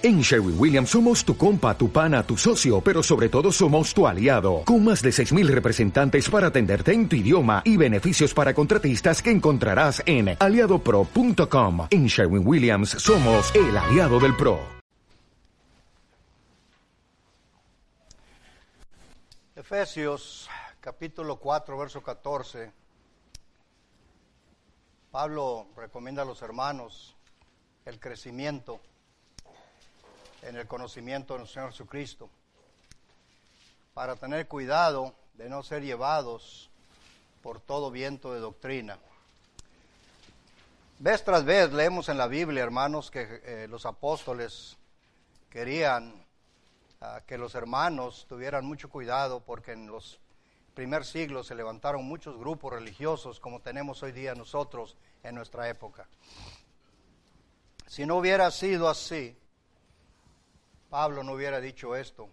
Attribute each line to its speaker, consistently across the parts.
Speaker 1: En Sherwin Williams somos tu compa, tu pana, tu socio, pero sobre todo somos tu aliado, con más de 6.000 representantes para atenderte en tu idioma y beneficios para contratistas que encontrarás en aliadopro.com. En Sherwin Williams somos el aliado del PRO.
Speaker 2: Efesios capítulo 4, verso 14. Pablo recomienda a los hermanos el crecimiento en el conocimiento de nuestro Señor Jesucristo, para tener cuidado de no ser llevados por todo viento de doctrina. Vez tras vez leemos en la Biblia, hermanos, que eh, los apóstoles querían ah, que los hermanos tuvieran mucho cuidado porque en los primer siglos se levantaron muchos grupos religiosos como tenemos hoy día nosotros en nuestra época. Si no hubiera sido así, Pablo no hubiera dicho esto,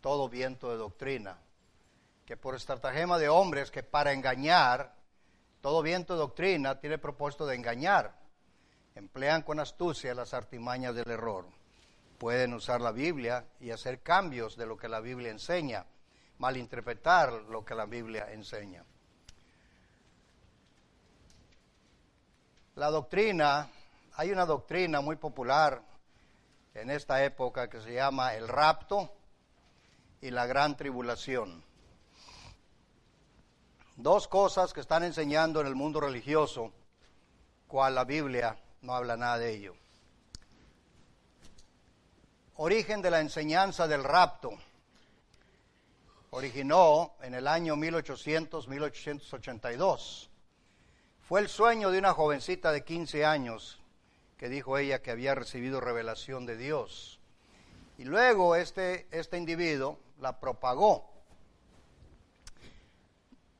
Speaker 2: todo viento de doctrina, que por estratagema de hombres que para engañar, todo viento de doctrina tiene propósito de engañar, emplean con astucia las artimañas del error. Pueden usar la Biblia y hacer cambios de lo que la Biblia enseña, malinterpretar lo que la Biblia enseña. La doctrina, hay una doctrina muy popular en esta época que se llama el rapto y la gran tribulación. Dos cosas que están enseñando en el mundo religioso, cual la Biblia no habla nada de ello. Origen de la enseñanza del rapto. Originó en el año 1800-1882. Fue el sueño de una jovencita de 15 años que dijo ella que había recibido revelación de Dios. Y luego este, este individuo la propagó.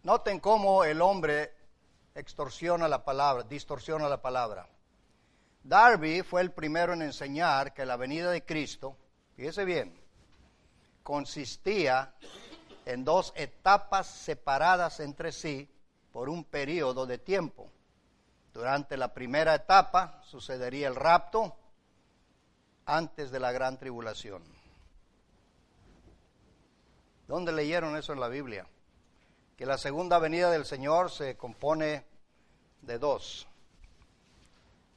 Speaker 2: Noten cómo el hombre extorsiona la palabra, distorsiona la palabra. Darby fue el primero en enseñar que la venida de Cristo, fíjese bien, consistía en dos etapas separadas entre sí por un periodo de tiempo. Durante la primera etapa sucedería el rapto antes de la gran tribulación. ¿Dónde leyeron eso en la Biblia? Que la segunda venida del Señor se compone de dos.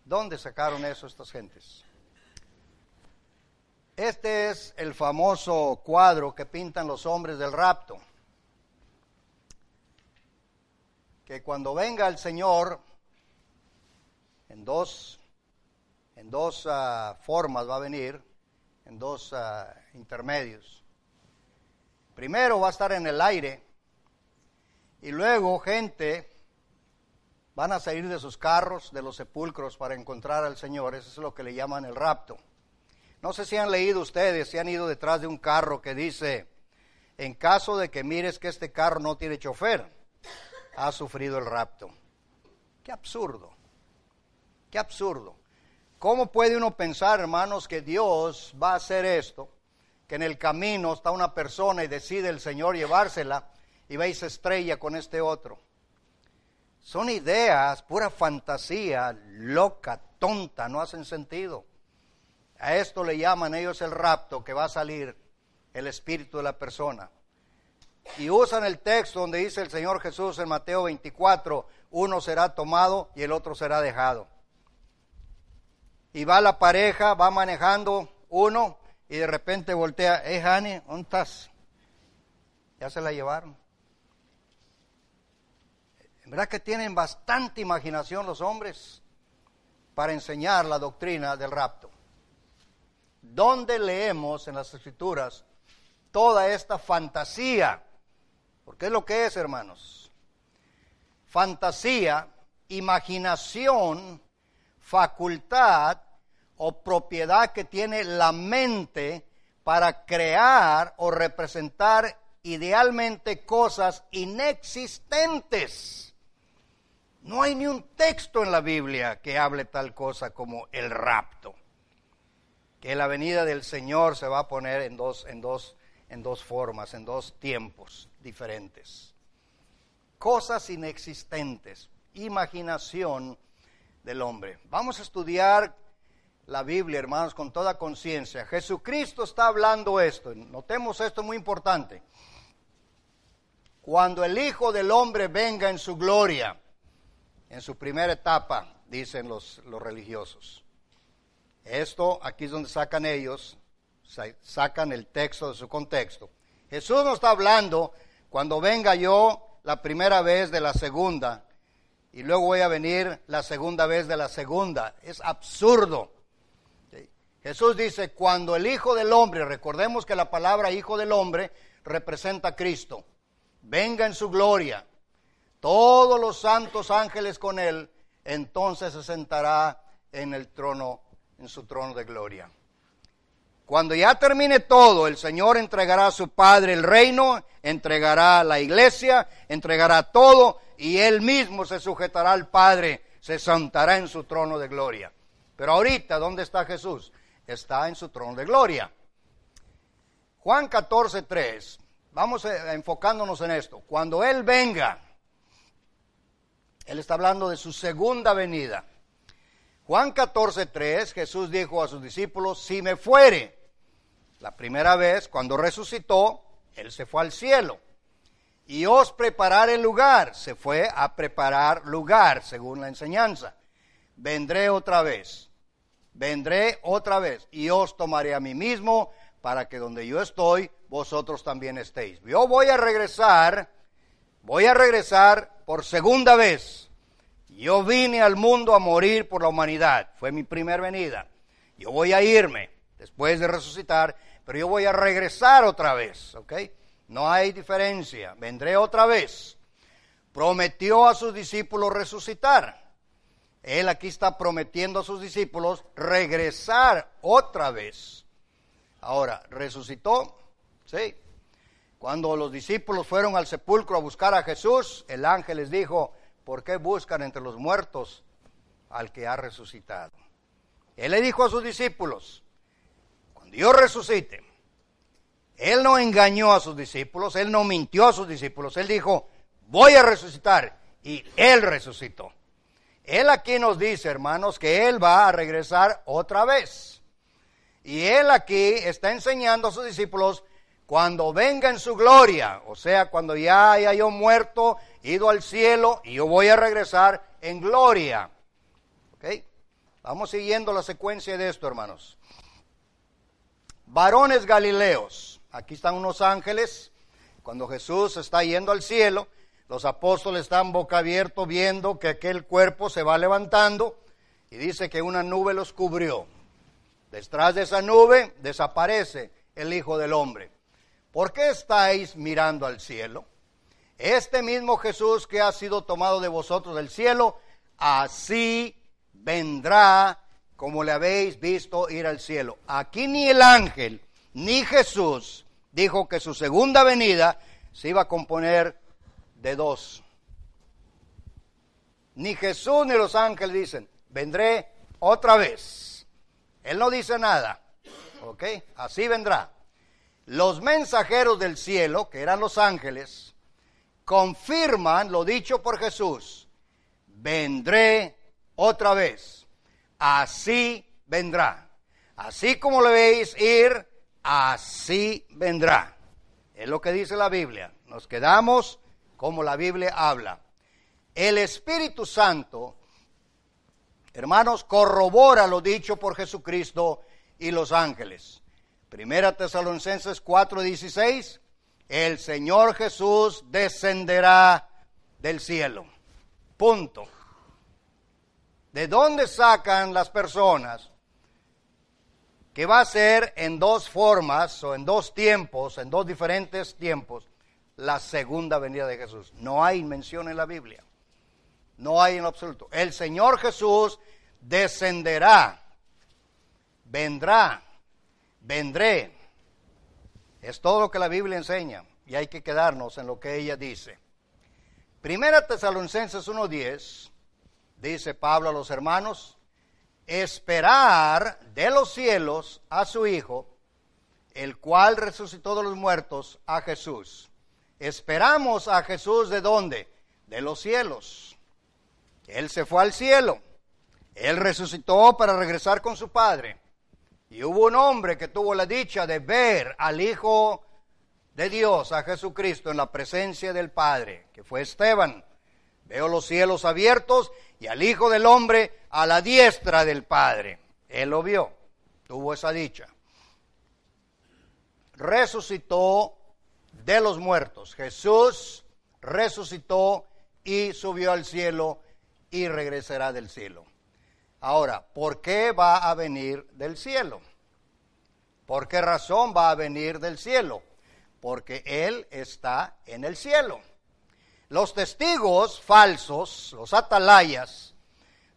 Speaker 2: ¿Dónde sacaron eso estas gentes? Este es el famoso cuadro que pintan los hombres del rapto. Que cuando venga el Señor, en dos, en dos ah, formas va a venir, en dos ah, intermedios. Primero va a estar en el aire y luego gente van a salir de sus carros, de los sepulcros para encontrar al Señor. Eso es lo que le llaman el rapto. No sé si han leído ustedes, si han ido detrás de un carro que dice, en caso de que mires que este carro no tiene chofer, ha sufrido el rapto. Qué absurdo. Qué absurdo. ¿Cómo puede uno pensar, hermanos, que Dios va a hacer esto? Que en el camino está una persona y decide el Señor llevársela y veis estrella con este otro. Son ideas, pura fantasía, loca, tonta, no hacen sentido. A esto le llaman ellos el rapto, que va a salir el espíritu de la persona. Y usan el texto donde dice el Señor Jesús en Mateo 24, uno será tomado y el otro será dejado y va la pareja, va manejando uno y de repente voltea, eh, Jani, ¿dónde estás? Ya se la llevaron. Verdad que tienen bastante imaginación los hombres para enseñar la doctrina del rapto. ¿Dónde leemos en las escrituras toda esta fantasía? Porque es lo que es, hermanos. Fantasía, imaginación, facultad o propiedad que tiene la mente para crear o representar idealmente cosas inexistentes. No hay ni un texto en la Biblia que hable tal cosa como el rapto. Que la venida del Señor se va a poner en dos, en dos, en dos formas, en dos tiempos diferentes. Cosas inexistentes, imaginación del hombre. Vamos a estudiar la Biblia, hermanos, con toda conciencia. Jesucristo está hablando esto. Notemos esto muy importante. Cuando el Hijo del Hombre venga en su gloria, en su primera etapa, dicen los, los religiosos. Esto aquí es donde sacan ellos, sacan el texto de su contexto. Jesús no está hablando cuando venga yo la primera vez de la segunda y luego voy a venir la segunda vez de la segunda. Es absurdo. Jesús dice, cuando el Hijo del Hombre, recordemos que la palabra Hijo del Hombre representa a Cristo, venga en su gloria, todos los santos ángeles con él, entonces se sentará en el trono, en su trono de gloria. Cuando ya termine todo, el Señor entregará a su Padre el reino, entregará la iglesia, entregará todo y él mismo se sujetará al Padre, se sentará en su trono de gloria. Pero ahorita, ¿dónde está Jesús? Está en su trono de gloria. Juan 14, 3. Vamos enfocándonos en esto. Cuando Él venga, Él está hablando de su segunda venida. Juan 14, 3, Jesús dijo a sus discípulos, si me fuere, la primera vez, cuando resucitó, Él se fue al cielo. Y os prepararé el lugar, se fue a preparar lugar, según la enseñanza. Vendré otra vez vendré otra vez y os tomaré a mí mismo para que donde yo estoy, vosotros también estéis. Yo voy a regresar, voy a regresar por segunda vez. Yo vine al mundo a morir por la humanidad, fue mi primera venida. Yo voy a irme después de resucitar, pero yo voy a regresar otra vez, ¿ok? No hay diferencia, vendré otra vez. Prometió a sus discípulos resucitar. Él aquí está prometiendo a sus discípulos regresar otra vez. Ahora, resucitó, sí. Cuando los discípulos fueron al sepulcro a buscar a Jesús, el ángel les dijo, ¿por qué buscan entre los muertos al que ha resucitado? Él le dijo a sus discípulos, cuando yo resucite, él no engañó a sus discípulos, él no mintió a sus discípulos, él dijo, voy a resucitar, y él resucitó. Él aquí nos dice, hermanos, que Él va a regresar otra vez. Y Él aquí está enseñando a sus discípulos, cuando venga en su gloria, o sea, cuando ya haya yo muerto, ido al cielo, y yo voy a regresar en gloria. ¿Ok? Vamos siguiendo la secuencia de esto, hermanos. Varones Galileos. Aquí están unos ángeles. Cuando Jesús está yendo al cielo, los apóstoles están boca abierto viendo que aquel cuerpo se va levantando y dice que una nube los cubrió. Detrás de esa nube desaparece el Hijo del Hombre. ¿Por qué estáis mirando al cielo? Este mismo Jesús que ha sido tomado de vosotros del cielo, así vendrá como le habéis visto ir al cielo. Aquí ni el ángel ni Jesús dijo que su segunda venida se iba a componer de dos. Ni Jesús ni los ángeles dicen, vendré otra vez. Él no dice nada. ¿Ok? Así vendrá. Los mensajeros del cielo, que eran los ángeles, confirman lo dicho por Jesús. Vendré otra vez. Así vendrá. Así como le veis ir, así vendrá. Es lo que dice la Biblia. Nos quedamos como la Biblia habla. El Espíritu Santo, hermanos, corrobora lo dicho por Jesucristo y los ángeles. Primera Tesalonicenses 4:16, el Señor Jesús descenderá del cielo. Punto. ¿De dónde sacan las personas que va a ser en dos formas o en dos tiempos, en dos diferentes tiempos? La segunda venida de Jesús. No hay mención en la Biblia. No hay en absoluto. El Señor Jesús descenderá, vendrá, vendré. Es todo lo que la Biblia enseña y hay que quedarnos en lo que ella dice. Primera Tesalonicenses 1.10 dice Pablo a los hermanos, esperar de los cielos a su Hijo, el cual resucitó de los muertos, a Jesús Esperamos a Jesús de dónde? De los cielos. Él se fue al cielo. Él resucitó para regresar con su Padre. Y hubo un hombre que tuvo la dicha de ver al Hijo de Dios, a Jesucristo, en la presencia del Padre, que fue Esteban. Veo los cielos abiertos y al Hijo del Hombre a la diestra del Padre. Él lo vio, tuvo esa dicha. Resucitó de los muertos. Jesús resucitó y subió al cielo y regresará del cielo. Ahora, ¿por qué va a venir del cielo? ¿Por qué razón va a venir del cielo? Porque Él está en el cielo. Los testigos falsos, los atalayas,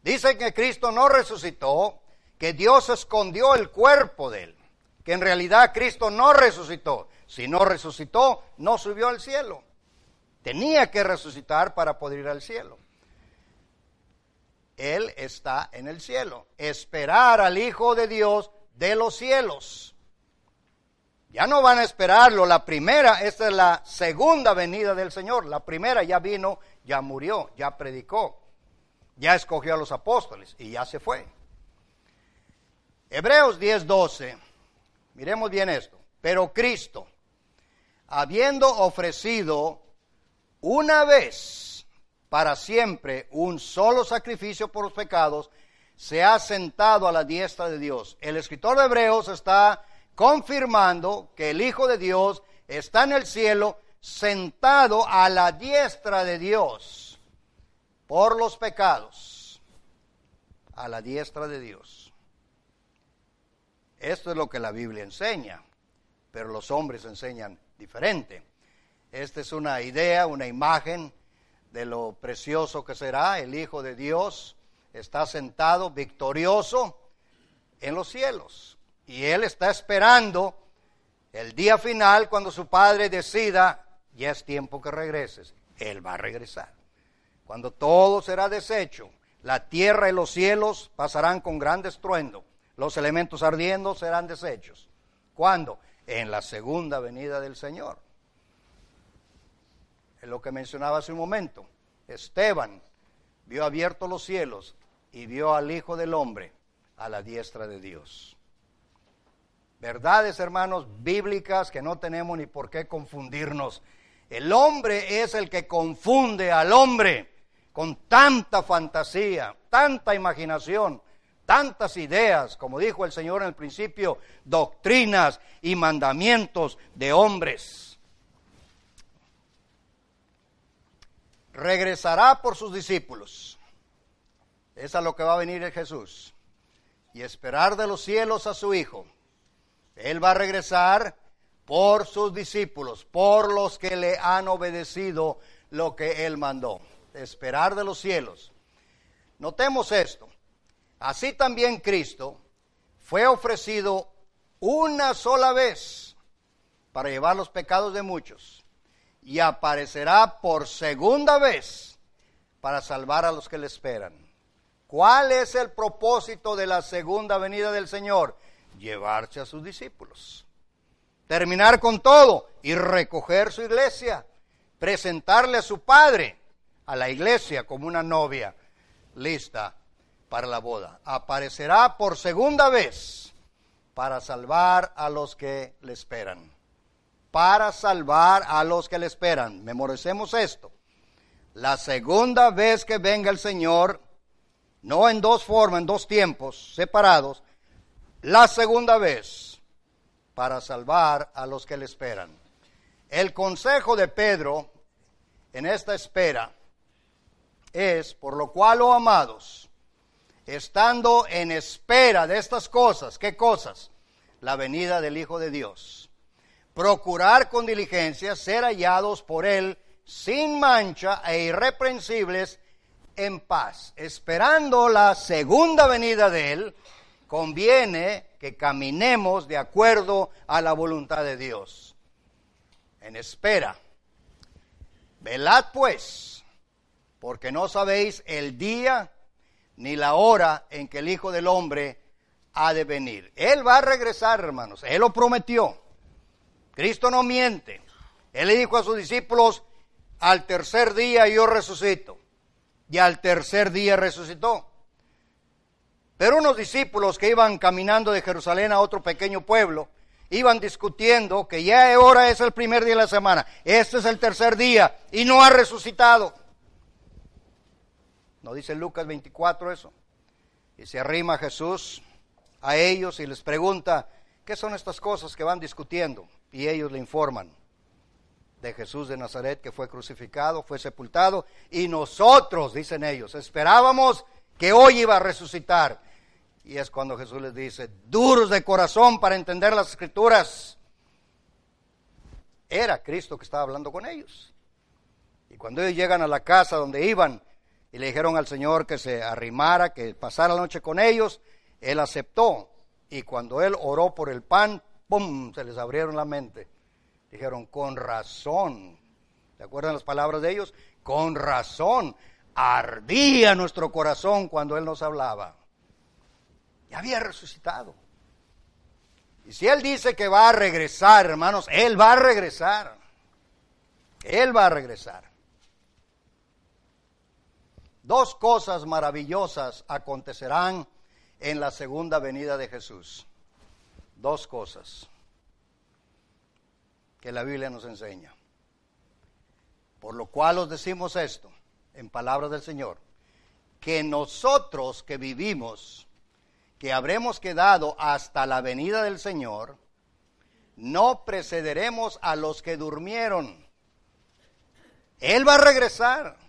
Speaker 2: dicen que Cristo no resucitó, que Dios escondió el cuerpo de Él, que en realidad Cristo no resucitó. Si no resucitó, no subió al cielo. Tenía que resucitar para poder ir al cielo. Él está en el cielo. Esperar al Hijo de Dios de los cielos. Ya no van a esperarlo. La primera, esta es la segunda venida del Señor. La primera ya vino, ya murió, ya predicó, ya escogió a los apóstoles y ya se fue. Hebreos 10:12. Miremos bien esto. Pero Cristo, habiendo ofrecido una vez para siempre un solo sacrificio por los pecados, se ha sentado a la diestra de Dios. El escritor de Hebreos está confirmando que el Hijo de Dios está en el cielo sentado a la diestra de Dios por los pecados, a la diestra de Dios. Esto es lo que la Biblia enseña, pero los hombres enseñan diferente. Esta es una idea, una imagen de lo precioso que será el Hijo de Dios, está sentado victorioso en los cielos. Y Él está esperando el día final cuando su Padre decida, ya es tiempo que regreses. Él va a regresar. Cuando todo será deshecho, la tierra y los cielos pasarán con gran estruendo. Los elementos ardiendo serán deshechos. ¿Cuándo? En la segunda venida del Señor. Es lo que mencionaba hace un momento. Esteban vio abiertos los cielos y vio al Hijo del Hombre a la diestra de Dios. Verdades, hermanos, bíblicas que no tenemos ni por qué confundirnos. El hombre es el que confunde al hombre con tanta fantasía, tanta imaginación, tantas ideas, como dijo el Señor en el principio, doctrinas y mandamientos de hombres. regresará por sus discípulos. Es a lo que va a venir el Jesús. Y esperar de los cielos a su Hijo. Él va a regresar por sus discípulos, por los que le han obedecido lo que Él mandó. Esperar de los cielos. Notemos esto. Así también Cristo fue ofrecido una sola vez para llevar los pecados de muchos y aparecerá por segunda vez para salvar a los que le esperan. ¿Cuál es el propósito de la segunda venida del Señor? Llevarse a sus discípulos. Terminar con todo y recoger su iglesia. Presentarle a su padre, a la iglesia, como una novia lista para la boda. Aparecerá por segunda vez para salvar a los que le esperan para salvar a los que le esperan. Memoricemos esto. La segunda vez que venga el Señor, no en dos formas, en dos tiempos separados, la segunda vez para salvar a los que le esperan. El consejo de Pedro en esta espera es, por lo cual, oh amados, estando en espera de estas cosas, ¿qué cosas? La venida del Hijo de Dios procurar con diligencia ser hallados por Él sin mancha e irreprensibles en paz. Esperando la segunda venida de Él, conviene que caminemos de acuerdo a la voluntad de Dios. En espera. Velad pues, porque no sabéis el día ni la hora en que el Hijo del Hombre ha de venir. Él va a regresar, hermanos. Él lo prometió. Cristo no miente. Él le dijo a sus discípulos, al tercer día yo resucito. Y al tercer día resucitó. Pero unos discípulos que iban caminando de Jerusalén a otro pequeño pueblo, iban discutiendo que ya ahora es el primer día de la semana, este es el tercer día y no ha resucitado. ¿No dice Lucas 24 eso? Y se arrima Jesús a ellos y les pregunta, ¿qué son estas cosas que van discutiendo? Y ellos le informan de Jesús de Nazaret que fue crucificado, fue sepultado, y nosotros, dicen ellos, esperábamos que hoy iba a resucitar. Y es cuando Jesús les dice, duros de corazón para entender las escrituras. Era Cristo que estaba hablando con ellos. Y cuando ellos llegan a la casa donde iban y le dijeron al Señor que se arrimara, que pasara la noche con ellos, Él aceptó. Y cuando Él oró por el pan, ¡pum! se les abrieron la mente Dijeron, con razón. ¿Se acuerdan las palabras de ellos? Con razón. Ardía nuestro corazón cuando Él nos hablaba. Y había resucitado. Y si Él dice que va a regresar, hermanos, Él va a regresar. Él va a regresar. Dos cosas maravillosas acontecerán en la segunda venida de Jesús. Dos cosas que la Biblia nos enseña. Por lo cual os decimos esto, en palabras del Señor, que nosotros que vivimos, que habremos quedado hasta la venida del Señor, no precederemos a los que durmieron. Él va a regresar.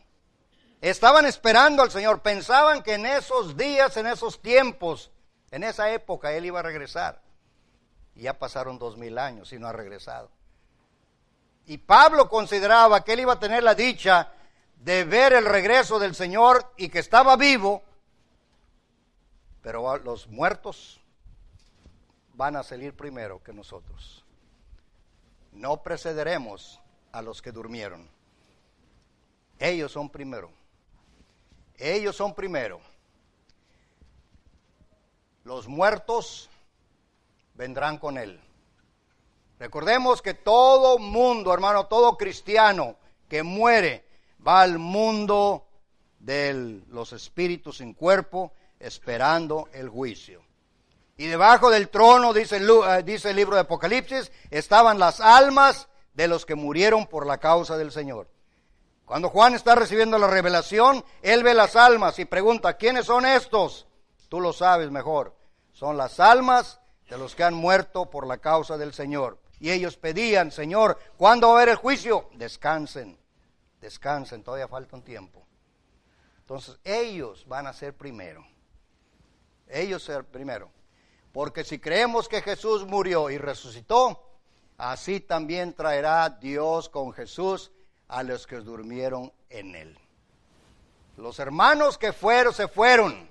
Speaker 2: Estaban esperando al Señor, pensaban que en esos días, en esos tiempos, en esa época Él iba a regresar. Y ya pasaron dos mil años y no ha regresado. Y Pablo consideraba que él iba a tener la dicha de ver el regreso del Señor y que estaba vivo, pero los muertos van a salir primero que nosotros. No precederemos a los que durmieron. Ellos son primero. Ellos son primero. Los muertos vendrán con él. Recordemos que todo mundo, hermano, todo cristiano que muere va al mundo de los espíritus sin cuerpo esperando el juicio. Y debajo del trono, dice el, eh, dice el libro de Apocalipsis, estaban las almas de los que murieron por la causa del Señor. Cuando Juan está recibiendo la revelación, él ve las almas y pregunta, ¿quiénes son estos? Tú lo sabes mejor. Son las almas de los que han muerto por la causa del Señor. Y ellos pedían, Señor, ¿cuándo va a haber el juicio? Descansen, descansen, todavía falta un tiempo. Entonces ellos van a ser primero. Ellos ser primero. Porque si creemos que Jesús murió y resucitó, así también traerá Dios con Jesús a los que durmieron en él. Los hermanos que fueron, se fueron,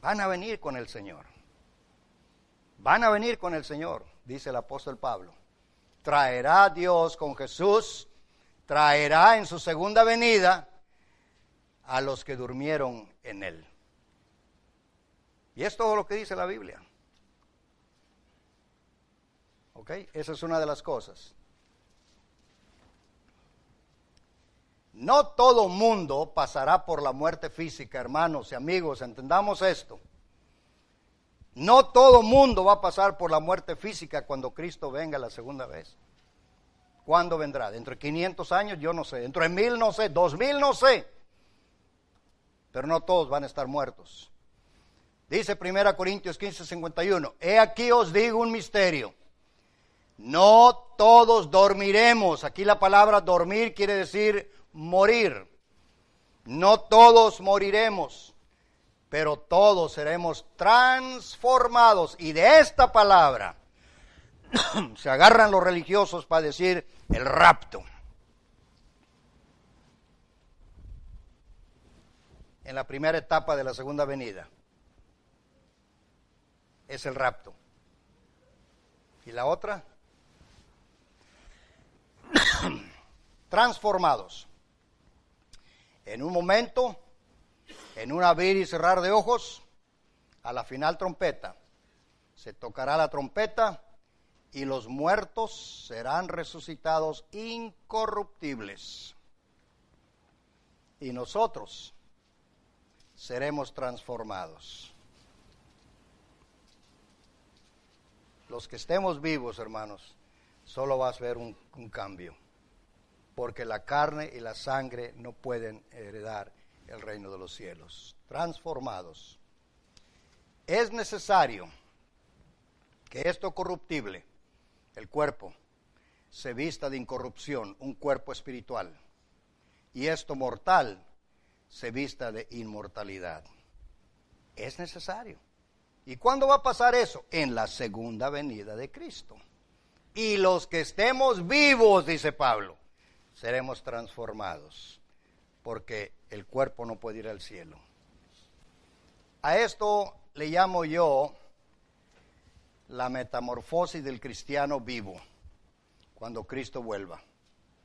Speaker 2: van a venir con el Señor. Van a venir con el Señor, dice el apóstol Pablo traerá Dios con Jesús, traerá en su segunda venida a los que durmieron en él. Y es todo lo que dice la Biblia. ¿Ok? Esa es una de las cosas. No todo mundo pasará por la muerte física, hermanos y amigos, entendamos esto. No todo mundo va a pasar por la muerte física cuando Cristo venga la segunda vez. ¿Cuándo vendrá? ¿Dentro de 500 años? Yo no sé. ¿Dentro de mil? No sé. ¿Dos mil? No sé. Pero no todos van a estar muertos. Dice 1 Corintios 15, 51. He aquí os digo un misterio. No todos dormiremos. Aquí la palabra dormir quiere decir morir. No todos moriremos pero todos seremos transformados. Y de esta palabra se agarran los religiosos para decir el rapto. En la primera etapa de la segunda venida es el rapto. ¿Y la otra? Transformados en un momento, en un abrir y cerrar de ojos, a la final trompeta. Se tocará la trompeta y los muertos serán resucitados incorruptibles. Y nosotros seremos transformados. Los que estemos vivos, hermanos, solo va a haber un, un cambio. Porque la carne y la sangre no pueden heredar el reino de los cielos. Transformados. Es necesario que esto corruptible, el cuerpo, se vista de incorrupción, un cuerpo espiritual, y esto mortal se vista de inmortalidad. Es necesario. ¿Y cuándo va a pasar eso? En la segunda venida de Cristo. Y los que estemos vivos, dice Pablo, seremos transformados, porque el cuerpo no puede ir al cielo. A esto le llamo yo la metamorfosis del cristiano vivo, cuando Cristo vuelva.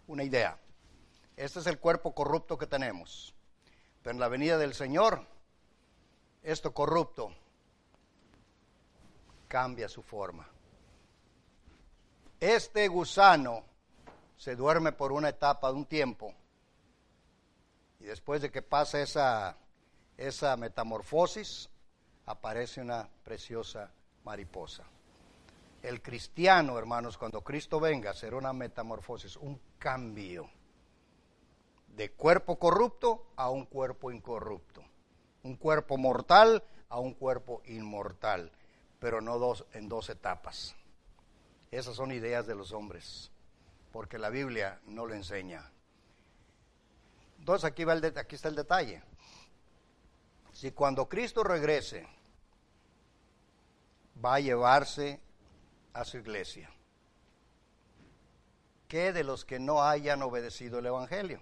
Speaker 2: Una idea. Este es el cuerpo corrupto que tenemos. Pero en la venida del Señor, esto corrupto cambia su forma. Este gusano se duerme por una etapa de un tiempo y después de que pasa esa, esa metamorfosis, aparece una preciosa mariposa. El cristiano, hermanos, cuando Cristo venga, será una metamorfosis, un cambio de cuerpo corrupto a un cuerpo incorrupto, un cuerpo mortal a un cuerpo inmortal pero no dos, en dos etapas. Esas son ideas de los hombres, porque la Biblia no lo enseña. Entonces aquí, va el aquí está el detalle. Si cuando Cristo regrese, va a llevarse a su iglesia, ¿qué de los que no hayan obedecido el Evangelio?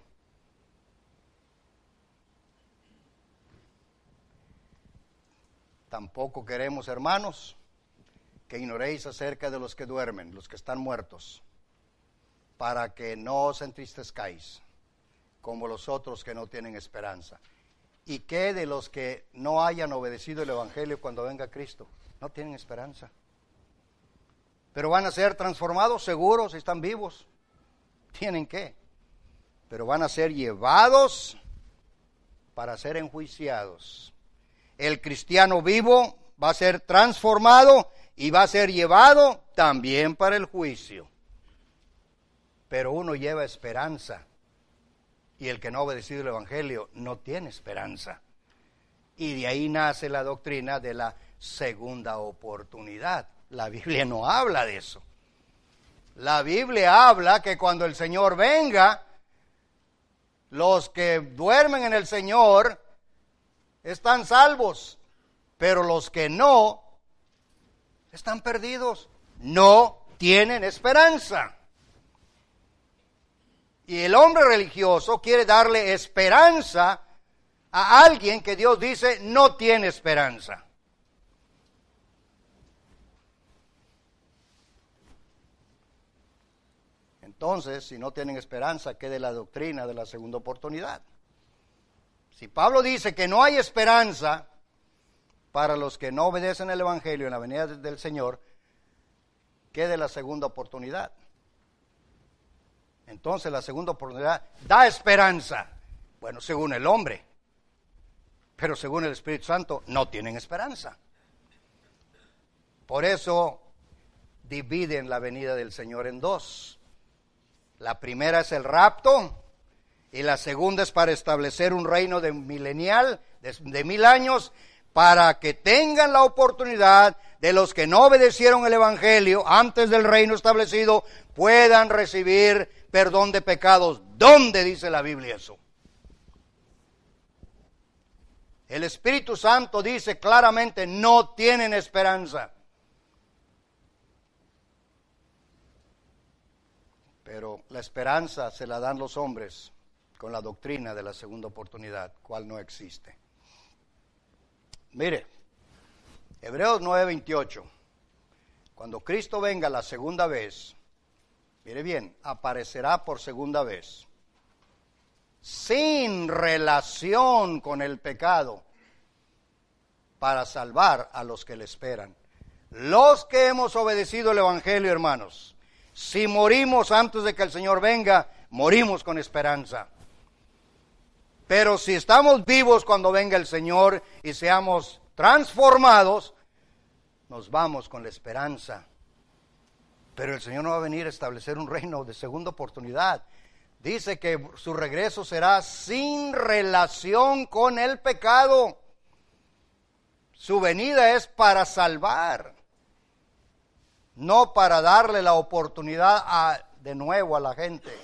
Speaker 2: Tampoco queremos, hermanos, que ignoréis acerca de los que duermen, los que están muertos, para que no os entristezcáis, como los otros que no tienen esperanza. ¿Y qué de los que no hayan obedecido el Evangelio cuando venga Cristo? No tienen esperanza. Pero van a ser transformados, seguros, están vivos. Tienen que. Pero van a ser llevados para ser enjuiciados el cristiano vivo va a ser transformado y va a ser llevado también para el juicio. Pero uno lleva esperanza y el que no ha obedecido el Evangelio no tiene esperanza. Y de ahí nace la doctrina de la segunda oportunidad. La Biblia no habla de eso. La Biblia habla que cuando el Señor venga, los que duermen en el Señor están salvos, pero los que no están perdidos, no tienen esperanza. Y el hombre religioso quiere darle esperanza a alguien que Dios dice no tiene esperanza. Entonces, si no tienen esperanza, quede la doctrina de la segunda oportunidad. Si Pablo dice que no hay esperanza para los que no obedecen el Evangelio en la venida del Señor, quede la segunda oportunidad. Entonces la segunda oportunidad da esperanza. Bueno, según el hombre, pero según el Espíritu Santo no tienen esperanza. Por eso dividen la venida del Señor en dos. La primera es el rapto y la segunda es para establecer un reino de milenial, de, mil años, para que tengan la oportunidad de los que no obedecieron el Evangelio antes del reino establecido, puedan recibir perdón de pecados. ¿Dónde dice la Biblia eso? El Espíritu Santo dice claramente, no tienen esperanza. Pero la esperanza se la dan los hombres con la doctrina de la segunda oportunidad, cual no existe. Mire, Hebreos 9:28, cuando Cristo venga la segunda vez, mire bien, aparecerá por segunda vez, sin relación con el pecado, para salvar a los que le esperan. Los que hemos obedecido el Evangelio, hermanos, si morimos antes de que el Señor venga, morimos con esperanza. Pero si estamos vivos cuando venga el Señor y seamos transformados, nos vamos con la esperanza Pero el Señor no va a venir a establecer un reino de segunda oportunidad. Dice que su regreso será sin relación con el pecado. Su venida es para salvar, no para darle la oportunidad de nuevo a la gente.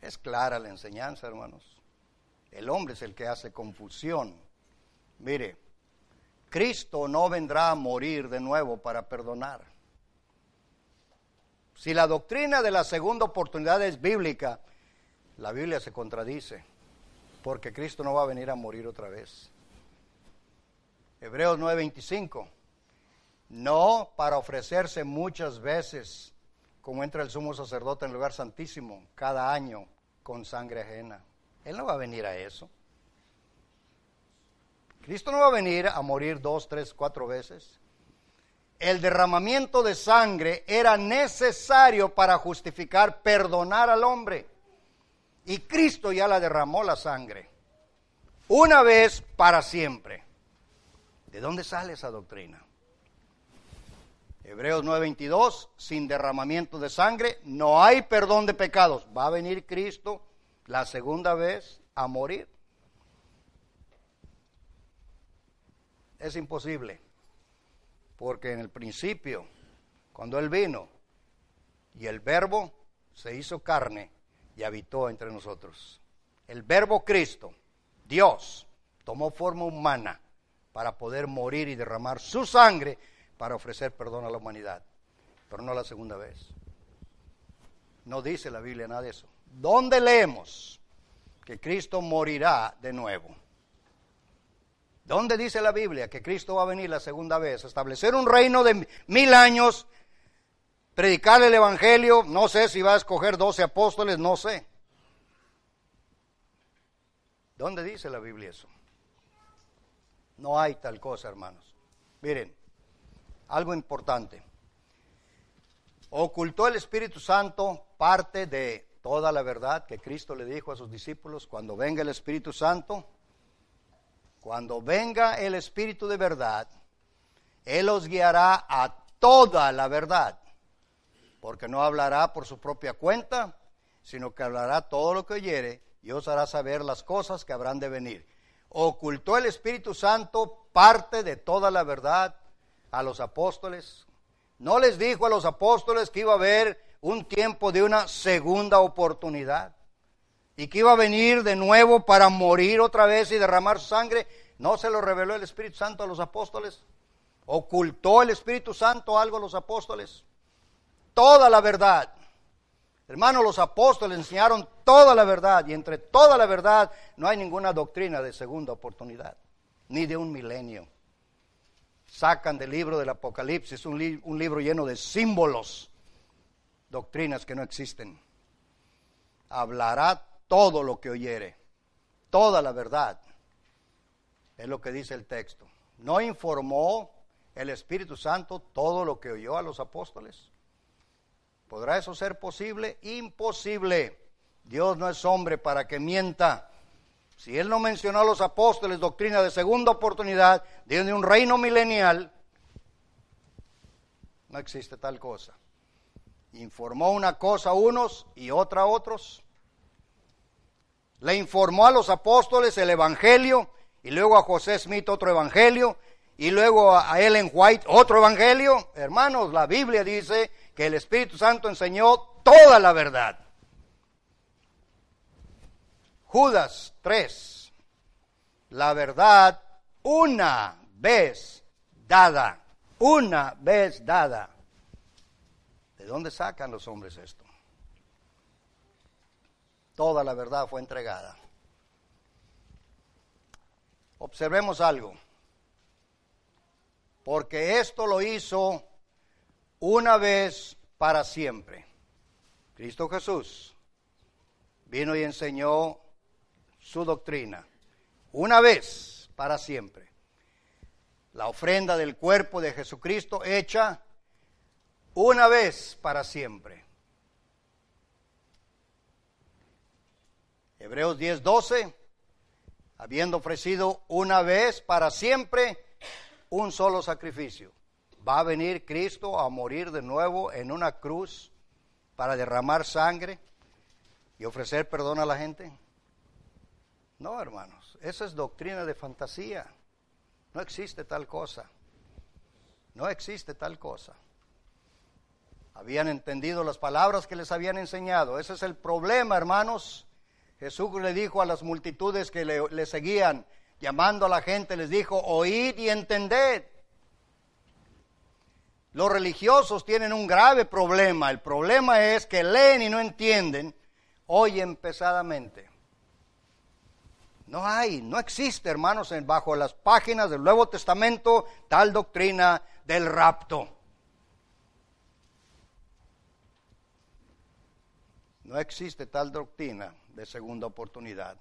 Speaker 2: Es clara la enseñanza, hermanos. El hombre es el que hace confusión. Mire, Cristo no vendrá a morir de nuevo para perdonar. Si la doctrina de la segunda oportunidad es bíblica, la Biblia se contradice, porque Cristo no va a venir a morir otra vez. Hebreos 9:25, no para ofrecerse muchas veces, como entra el sumo sacerdote en el lugar santísimo, cada año, con sangre ajena. Él no va a venir a eso. Cristo no va a venir a morir dos, tres, cuatro veces. El derramamiento de sangre era necesario para justificar, perdonar al hombre. Y Cristo ya la derramó la sangre. Una vez para siempre. ¿De dónde sale esa doctrina? Hebreos 9:22, sin derramamiento de sangre no hay perdón de pecados. Va a venir Cristo la segunda vez a morir. Es imposible, porque en el principio, cuando Él vino y el verbo se hizo carne y habitó entre nosotros, el verbo Cristo, Dios, tomó forma humana para poder morir y derramar su sangre para ofrecer perdón a la humanidad, pero no la segunda vez. No dice la Biblia nada de eso. ¿Dónde leemos que Cristo morirá de nuevo? ¿Dónde dice la Biblia que Cristo va a venir la segunda vez? Establecer un reino de mil años, predicar el Evangelio, no sé si va a escoger doce apóstoles, no sé. ¿Dónde dice la Biblia eso? No hay tal cosa, hermanos. Miren, algo importante. Ocultó el Espíritu Santo parte de toda la verdad que Cristo le dijo a sus discípulos, cuando venga el Espíritu Santo, cuando venga el Espíritu de verdad, Él os guiará a toda la verdad, porque no hablará por su propia cuenta, sino que hablará todo lo que oyere y os hará saber las cosas que habrán de venir. Ocultó el Espíritu Santo parte de toda la verdad a los apóstoles. No les dijo a los apóstoles que iba a haber un tiempo de una segunda oportunidad y que iba a venir de nuevo para morir otra vez y derramar sangre. No se lo reveló el Espíritu Santo a los apóstoles. Ocultó el Espíritu Santo algo a los apóstoles. Toda la verdad. Hermanos, los apóstoles enseñaron toda la verdad y entre toda la verdad no hay ninguna doctrina de segunda oportunidad, ni de un milenio sacan del libro del Apocalipsis, un, un libro lleno de símbolos, doctrinas que no existen. Hablará todo lo que oyere, toda la verdad, es lo que dice el texto. ¿No informó el Espíritu Santo todo lo que oyó a los apóstoles? ¿Podrá eso ser posible? Imposible. Dios no es hombre para que mienta. Si él no mencionó a los apóstoles doctrina de segunda oportunidad, de un reino milenial, no existe tal cosa. Informó una cosa a unos y otra a otros. Le informó a los apóstoles el Evangelio y luego a José Smith otro Evangelio y luego a Ellen White otro Evangelio. Hermanos, la Biblia dice que el Espíritu Santo enseñó toda la verdad. Judas 3. La verdad una vez dada. Una vez dada. ¿De dónde sacan los hombres esto? Toda la verdad fue entregada. Observemos algo. Porque esto lo hizo una vez para siempre. Cristo Jesús vino y enseñó su doctrina, una vez para siempre. La ofrenda del cuerpo de Jesucristo hecha una vez para siempre. Hebreos 10:12, habiendo ofrecido una vez para siempre un solo sacrificio. ¿Va a venir Cristo a morir de nuevo en una cruz para derramar sangre y ofrecer perdón a la gente? No, hermanos, esa es doctrina de fantasía. No existe tal cosa. No existe tal cosa. Habían entendido las palabras que les habían enseñado. Ese es el problema, hermanos. Jesús le dijo a las multitudes que le, seguían, llamando a la gente, les dijo, oíd y entended. Los religiosos tienen un grave problema. El problema es que leen y no entienden, oyen pesadamente. No hay, no existe, hermanos, bajo las páginas del Nuevo Testamento tal doctrina del rapto. No existe tal doctrina de segunda oportunidad.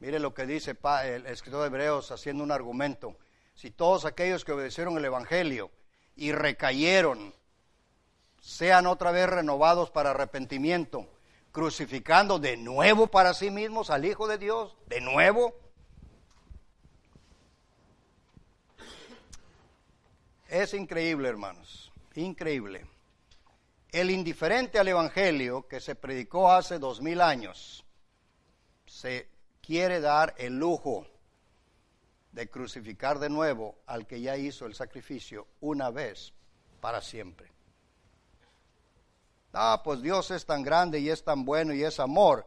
Speaker 2: Mire lo que dice el escritor de Hebreos haciendo un argumento. Si todos aquellos que obedecieron el Evangelio y recayeron sean otra vez renovados para arrepentimiento, crucificando de nuevo para sí mismos al Hijo de Dios, de nuevo. Es increíble, hermanos, increíble. El indiferente al Evangelio que se predicó hace dos mil años se quiere dar el lujo de crucificar de nuevo al que ya hizo el sacrificio una vez para siempre. Ah, pues Dios es tan grande y es tan bueno y es amor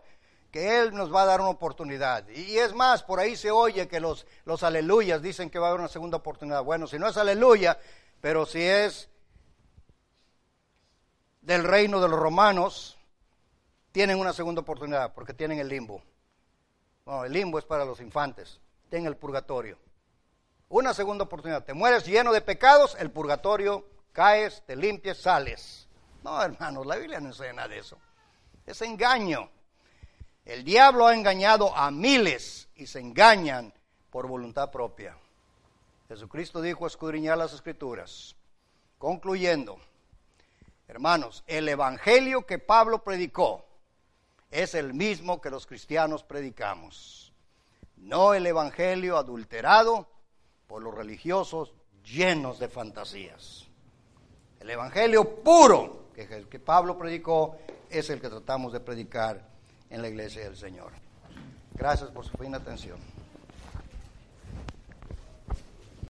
Speaker 2: que Él nos va a dar una oportunidad. Y es más, por ahí se oye que los, los aleluyas dicen que va a haber una segunda oportunidad. Bueno, si no es aleluya, pero si es del reino de los romanos tienen una segunda oportunidad porque tienen el limbo. No, el limbo es para los infantes, tienen el purgatorio. Una segunda oportunidad. Te mueres lleno de pecados, el purgatorio, caes, te limpias, sales. No, hermanos, la Biblia no enseña nada de eso. Es engaño. El diablo ha engañado a miles y se engañan por voluntad propia. Jesucristo dijo escudriñar las escrituras. Concluyendo, Hermanos, el evangelio que Pablo predicó es el mismo que los cristianos predicamos. No el evangelio adulterado por los religiosos llenos de fantasías. El evangelio puro que, que Pablo predicó es el que tratamos de predicar en la iglesia del Señor. Gracias por su fina atención.